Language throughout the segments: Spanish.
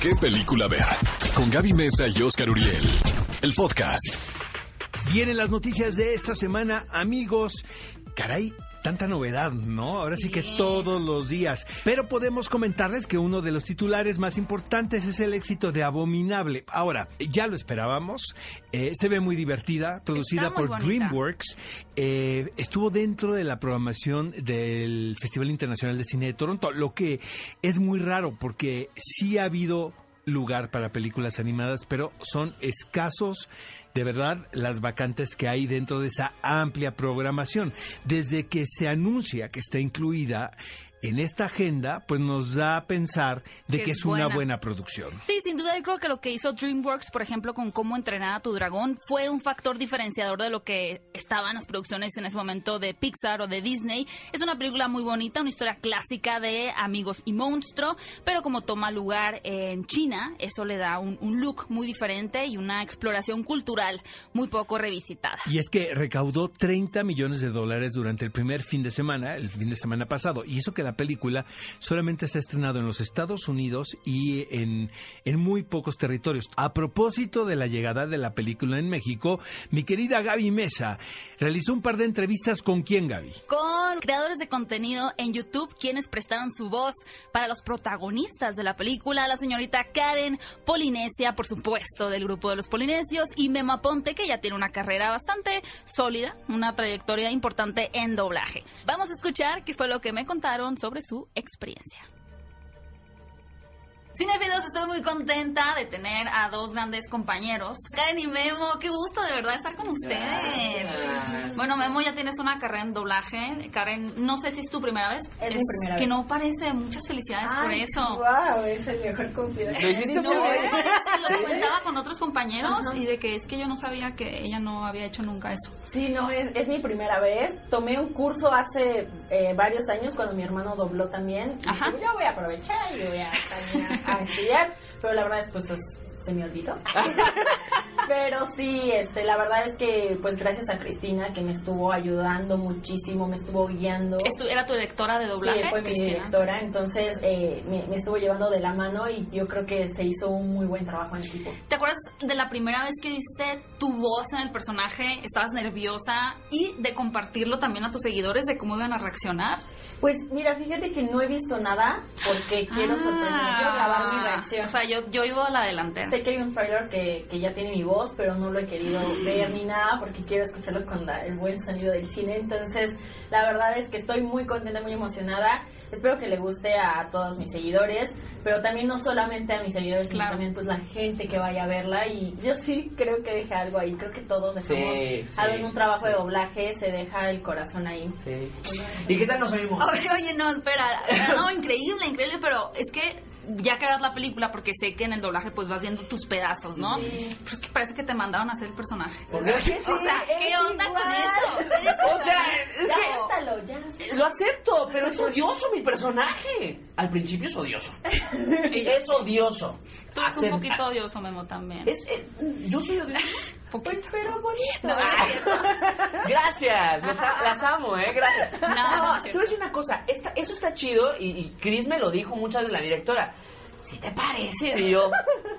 qué película ver. Con Gaby Mesa y Oscar Uriel. El podcast. Vienen las noticias de esta semana, amigos. Caray, tanta novedad, ¿no? Ahora sí. que todos los días. Pero podemos comentarles que uno de los titulares más importantes es el éxito de Abominable. Ahora, ya lo esperábamos. eh, se ve muy divertida, producida por bonita. DreamWorks. eh, estuvo dentro de la programación del Festival Internacional de Cine de Toronto, lo que es muy raro porque sí ha habido lugar para películas animadas, pero son escasos de verdad las vacantes que hay dentro de esa amplia programación. Desde que se anuncia que está incluida en esta agenda, pues nos da a pensar de Que que es una buena. buena producción. Sí, sin duda yo creo que lo que hizo DreamWorks, por ejemplo, con cómo entrenar a tu dragón, fue un factor diferenciador de lo que estaban las producciones en ese momento de Pixar o de Disney. Es una película muy bonita, una historia clásica de amigos y monstruo, pero como toma lugar en China, eso le da un, un look muy diferente y una exploración cultural muy poco revisitada. Y es que recaudó 30 millones de dólares durante el primer fin de semana, el fin de semana pasado. Y eso que la película solamente se ha estrenado en los Estados Unidos y en, en muy pocos territorios. A propósito de la llegada de la película en México, mi querida Gaby Mesa realizó un par de entrevistas con quién, Gaby. con creadores de contenido en YouTube quienes prestaron su voz para los protagonistas de la película, la señorita Karen Polinesia, por supuesto, del grupo de los Polinesios, y Memo Aponte, que ya tiene una carrera bastante sólida, una trayectoria importante en doblaje. Vamos a escuchar qué fue lo que me contaron sobre su experiencia. Cinefilos, estoy muy contenta de tener a dos grandes compañeros. Karen y Memo, qué gusto verdad estar con ustedes. Bueno, Memo, ya tienes una carrera en doblaje. Karen, no sé si es tu primera vez. Es mi primera Que vez. no parece. Muchas felicidades por eso. Wow, es el mejor cumplido. Lo hiciste No, muy bien. lo comentaba con otros compañeros Ajá. y de que es que yo no sabía que ella no había hecho nunca eso. Sí, no, es, es mi primera vez. Tomé un curso hace eh, varios años cuando mi hermano dobló también. Y Ajá. dije, yo voy a aprovechar y voy a a, a estudiar. Pero la verdad es pues es- se me olvidó. Pero sí, este, la verdad es que pues gracias a Cristina que me estuvo ayudando muchísimo, me estuvo guiando. ¿Era tu directora de doblaje? Sí, fue mi Cristina? directora, entonces eh, me, me estuvo llevando de la mano y yo creo que se hizo un muy buen trabajo en equipo. ¿Te acuerdas de la primera vez que diste tu voz en el personaje? Estabas nerviosa y de compartirlo también a tus seguidores de cómo iban a reaccionar. Pues mira, fíjate que no he visto nada porque quiero Ah. sorprender, quiero grabar mi reacción. O sea, yo, yo iba a la delantera. Sé que hay un trailer que, que ya tiene mi voz, pero no lo he querido ver ni nada porque quiero escucharlo con la- el buen sonido del cine. Entonces, la verdad es que estoy muy contenta, muy emocionada. Espero que le guste a todos mis seguidores, pero también no solamente a mis seguidores, Claro. sino también pues la gente que vaya a verla. Y yo sí creo que deja algo ahí. Creo que todos dejamos Sí, sí, algo en un trabajo sí. de doblaje, se deja el corazón ahí. Sí. ¿Y qué tal nos oímos? Oye, oye, no, espera. No, increíble, increíble, pero es que ya que ves la película, porque sé que en el doblaje pues vas viendo tus pedazos, ¿no? Sí. Pero es que parece que te mandaron a hacer el personaje. ¿Por qué? O sea, ¿qué onda con igual. eso? O sea, es Ya que acéptalo, ya. lo acepto, pero es odioso mi personaje. Al principio es odioso. Es odioso. Tú eres un poquito odioso, Memo, también. Es, eh, yo soy odioso. Poquito. Pues, pero bonito. No, no. Gracias, las, a- las amo, ¿eh? Gracias. No, no, es te voy a decir una cosa, esta- eso está chido y, y Chris me lo dijo muchas veces la directora. ¿Sí te parece? Y yo,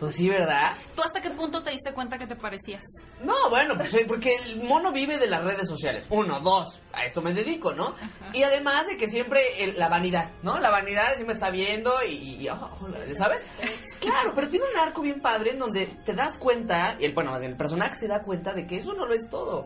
pues sí, ¿verdad? ¿Tú hasta qué punto te diste cuenta que te parecías? No, bueno, pues eh, porque el mono vive de las redes sociales. Uno, dos, a esto me dedico, ¿no? Y además de que siempre el- la vanidad, ¿no? La vanidad siempre está viendo y, y, oh, ¿sabes? Claro, pero tiene un arco bien padre en donde te das cuenta, y el, bueno, el personaje se da cuenta de que eso no lo es todo.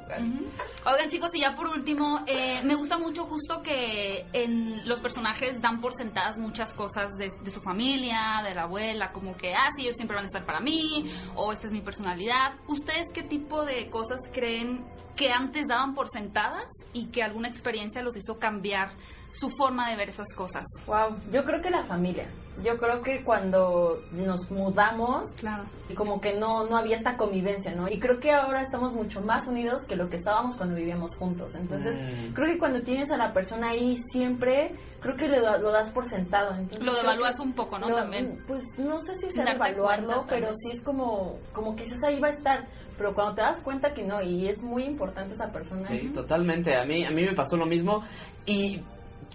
Oigan chicos, y ya por último, eh, me gusta mucho justo que en los personajes dan por sentadas muchas cosas de, de su familia, de la abuela, como que, ah, sí, ellos siempre van a estar para mí, o esta es mi personalidad. ¿Ustedes qué tipo de cosas creen que antes daban por sentadas y que alguna experiencia los hizo cambiar su forma de ver esas cosas? Wow, yo creo que la familia. Yo creo que cuando nos mudamos, Claro. y como que no, no había esta convivencia, ¿no? Y creo que ahora estamos mucho más unidos que lo que estábamos cuando vivíamos juntos. Entonces, Mm. creo que cuando tienes a la persona ahí siempre, creo que lo, lo das por sentado. Entonces, Lo devalúas un poco, ¿no? lo- También. Pues no sé si sea devaluarlo, pero sí es como, como que dices ahí va a estar. Pero cuando te das cuenta que no, y es muy importante esa persona. Sí, totalmente. A mí, a mí me pasó lo mismo. Y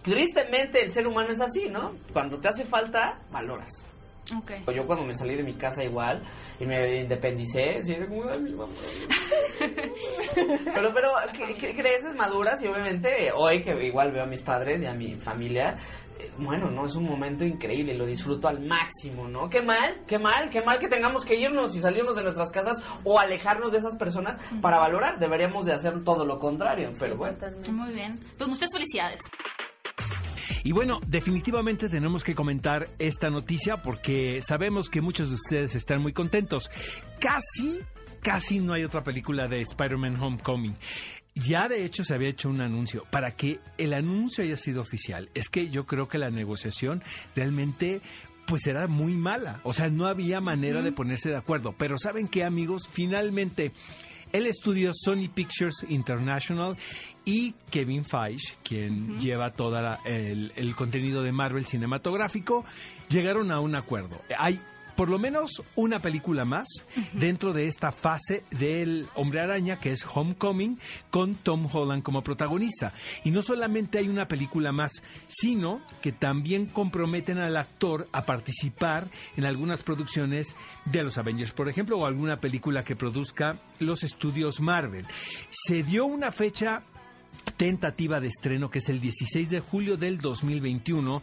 tristemente el ser humano es así, ¿no? Cuando te hace falta, valoras. Ok. Yo cuando me salí de mi casa igual y me independicé, sí, era como, "Ay, mi mamá". pero, pero, ¿qué- qué creces maduras y obviamente hoy que igual veo a mis padres y a mi familia, eh, bueno, no, es un momento increíble, lo disfruto al máximo, ¿no? Qué mal, qué mal, qué mal que tengamos que irnos y salirnos de nuestras casas o alejarnos de esas personas para valorar. Deberíamos de hacer todo lo contrario, pero bueno. Totalmente. Muy bien. Pues muchas felicidades. Y bueno, definitivamente tenemos que comentar esta noticia porque sabemos que muchos de ustedes están muy contentos. Casi, casi no hay otra película de Spider-Man Homecoming. Ya de hecho se había hecho un anuncio. Para que el anuncio haya sido oficial, es que yo creo que la negociación realmente pues era muy mala. O sea, no había manera de ponerse de acuerdo. Pero ¿saben qué, amigos? Finalmente, el estudio Sony Pictures International y Kevin Feige, quien lleva todo el, el contenido de Marvel cinematográfico, llegaron a un acuerdo. Hay por lo menos una película más dentro de esta fase del Hombre Araña, que es Homecoming, con Tom Holland como protagonista. Y no solamente hay una película más, sino que también comprometen al actor a participar en algunas producciones de los Avengers, por ejemplo, o alguna película que produzca los estudios Marvel. Se dio una fecha tentativa de estreno que es el 16 de julio del 2021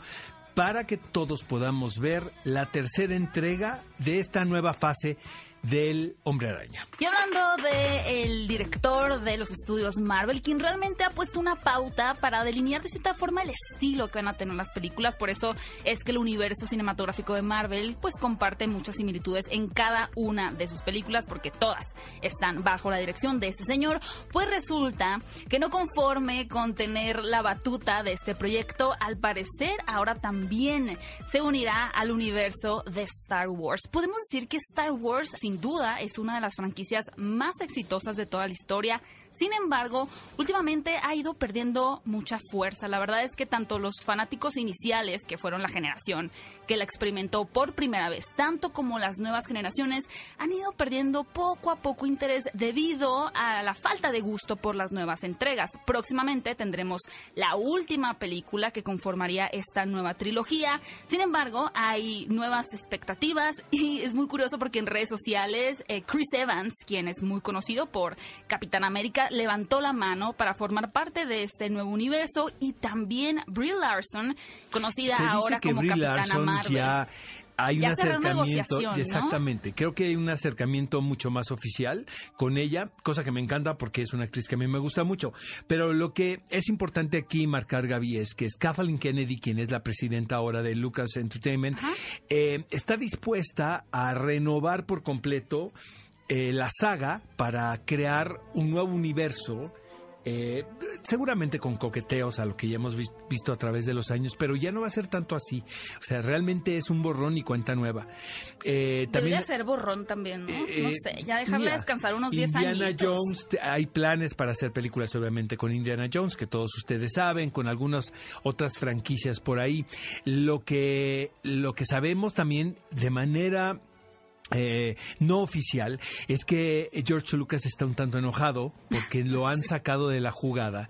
para que todos podamos ver la tercera entrega de esta nueva fase del Hombre Araña. Y hablando del director de los estudios Marvel, quien realmente ha puesto una pauta para delinear de cierta forma el estilo que van a tener las películas, por eso es que el universo cinematográfico de Marvel pues comparte muchas similitudes en cada una de sus películas, porque todas están bajo la dirección de este señor, pues resulta que no conforme con tener la batuta de este proyecto, al parecer ahora también se unirá al universo de Star Wars. Podemos decir que Star Wars, sin duda, es una de las franquicias más exitosas de toda la historia. Sin embargo, últimamente ha ido perdiendo mucha fuerza. La verdad es que tanto los fanáticos iniciales, que fueron la generación que la experimentó por primera vez, tanto como las nuevas generaciones, han ido perdiendo poco a poco interés debido a la falta de gusto por las nuevas entregas. Próximamente tendremos la última película que conformaría esta nueva trilogía. Sin embargo, hay nuevas expectativas y es muy curioso porque en redes sociales eh, Chris Evans, quien es muy conocido por Capitán América, levantó la mano para formar parte de este nuevo universo y también Brie Larson, conocida Se dice ahora que como Brie Capitana Larson Marvel. ya hay Ya un acercamiento, ¿no? exactamente. Creo que hay un acercamiento mucho más oficial con ella, cosa que me encanta porque es una actriz que a mí me gusta mucho. Pero lo que es importante aquí marcar, Gaby, es que es Kathleen Kennedy, quien es la presidenta ahora de Lucas Entertainment, eh, está dispuesta a renovar por completo eh, la saga para crear un nuevo universo. eh, seguramente con coqueteos a lo que ya hemos vis- visto a través de los años, pero ya no va a ser tanto así. O sea, realmente es un borrón y cuenta nueva. Eh, Debería también ser borrón también, ¿no? no sé, ya dejarle mira, descansar unos 10 años. Indiana Jones, hay planes para hacer películas obviamente con Indiana Jones, que todos ustedes saben, con algunas otras franquicias por ahí. Lo que, lo que sabemos también de manera eh, no oficial es que George Lucas está un tanto enojado porque lo han sacado de la jugada.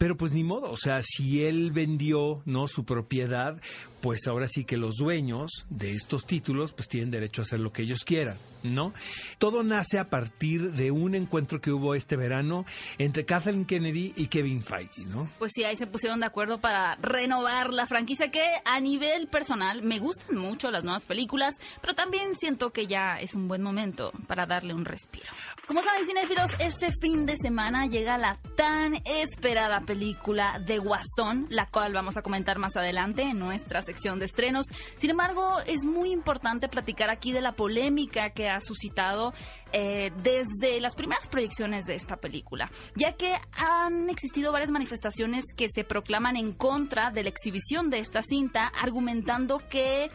Pero pues ni modo, o sea, si él vendió no su propiedad, pues ahora sí que los dueños de estos títulos pues tienen derecho a hacer lo que ellos quieran, ¿no? Todo nace a partir de un encuentro que hubo este verano entre Kathleen Kennedy y Kevin Feige, ¿no? Pues sí, ahí se pusieron de acuerdo para renovar la franquicia que a nivel personal me gustan mucho las nuevas películas, pero también siento que ya es un buen momento para darle un respiro. Como saben, cinéfilos, este fin de semana llega la tan esperada película de Guasón, la cual vamos a comentar más adelante en nuestra sección de estrenos. Sin embargo, es muy importante platicar aquí de la polémica que ha suscitado eh, desde las primeras proyecciones de esta película, ya que han existido varias manifestaciones que se proclaman en contra de la exhibición de esta cinta, argumentando que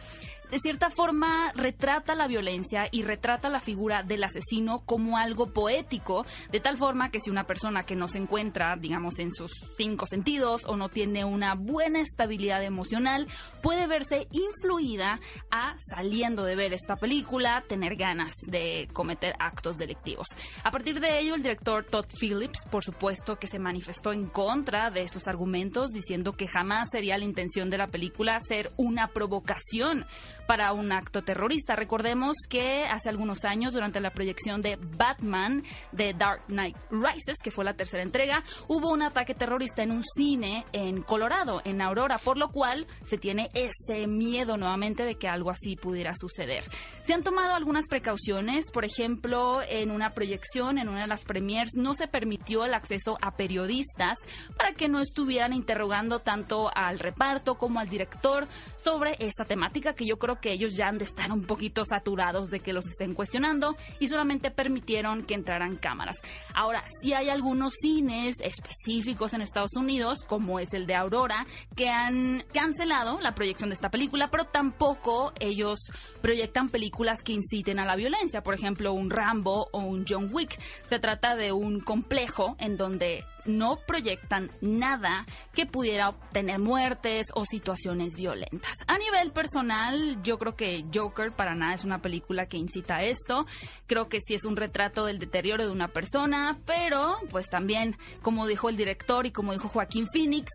de cierta forma retrata la violencia y retrata la figura del asesino como algo poético, de tal forma que si una persona que no se encuentra, digamos, en sus cinco sentidos o no tiene una buena estabilidad emocional, puede verse influida a, saliendo de ver esta película, tener ganas de cometer actos delictivos. A partir de ello, el director Todd Phillips, por supuesto, que se manifestó en contra de estos argumentos, diciendo que jamás sería la intención de la película ser una provocación para un acto terrorista. Recordemos que hace algunos años, durante la proyección de Batman de Dark Knight Rises, que fue la tercera entrega, hubo un ataque terrorista en un cine en Colorado, en Aurora, por lo cual se tiene ese miedo nuevamente de que algo así pudiera suceder. Se han tomado algunas precauciones, por ejemplo, en una proyección, en una de las premiers, no se permitió el acceso a periodistas para que no estuvieran interrogando tanto al reparto como al director sobre esta temática que yo creo que ellos ya han de estar un poquito saturados de que los estén cuestionando y solamente permitieron que entraran cámaras. Ahora, si hay algunos cines específicos en Estados Unidos, como es el de Aurora, que han cancelado la proyección de esta película, pero tampoco ellos proyectan películas que inciten a la violencia, por ejemplo, un Rambo o un John Wick. Se trata de un complejo en donde no proyectan nada que pudiera obtener muertes o situaciones violentas. A nivel personal, yo creo que Joker para nada es una película que incita a esto. Creo que sí es un retrato del deterioro de una persona, pero pues también, como dijo el director y como dijo Joaquín Phoenix,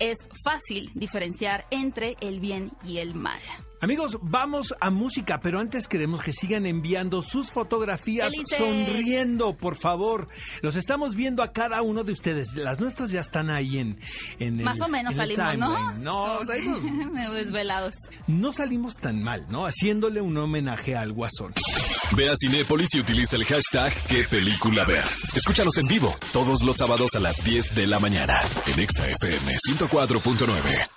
es fácil diferenciar entre el bien y el mal. Amigos, vamos a música, pero antes queremos que sigan enviando sus fotografías Felices. sonriendo, por favor. Los estamos viendo a cada uno de ustedes. Las nuestras ya están ahí en, en el- Más o menos salimos, ¿no? No, salimos- desvelados. no salimos tan mal, ¿no? Haciéndole un homenaje al Guasón. Ve a Cinépolis y utiliza el hashtag qué película ver. Escúchanos en vivo todos los sábados a las 10 de la mañana en Exa FM 104.9.